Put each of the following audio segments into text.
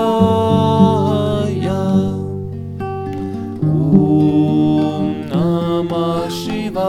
ॐ नाम Shiva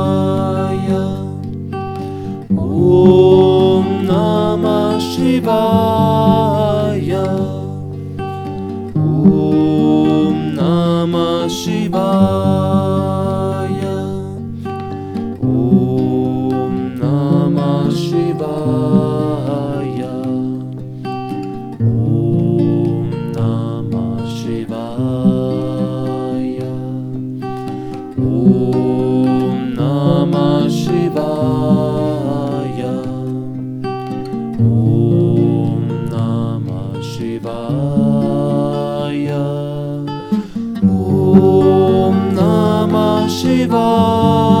Oh. fall.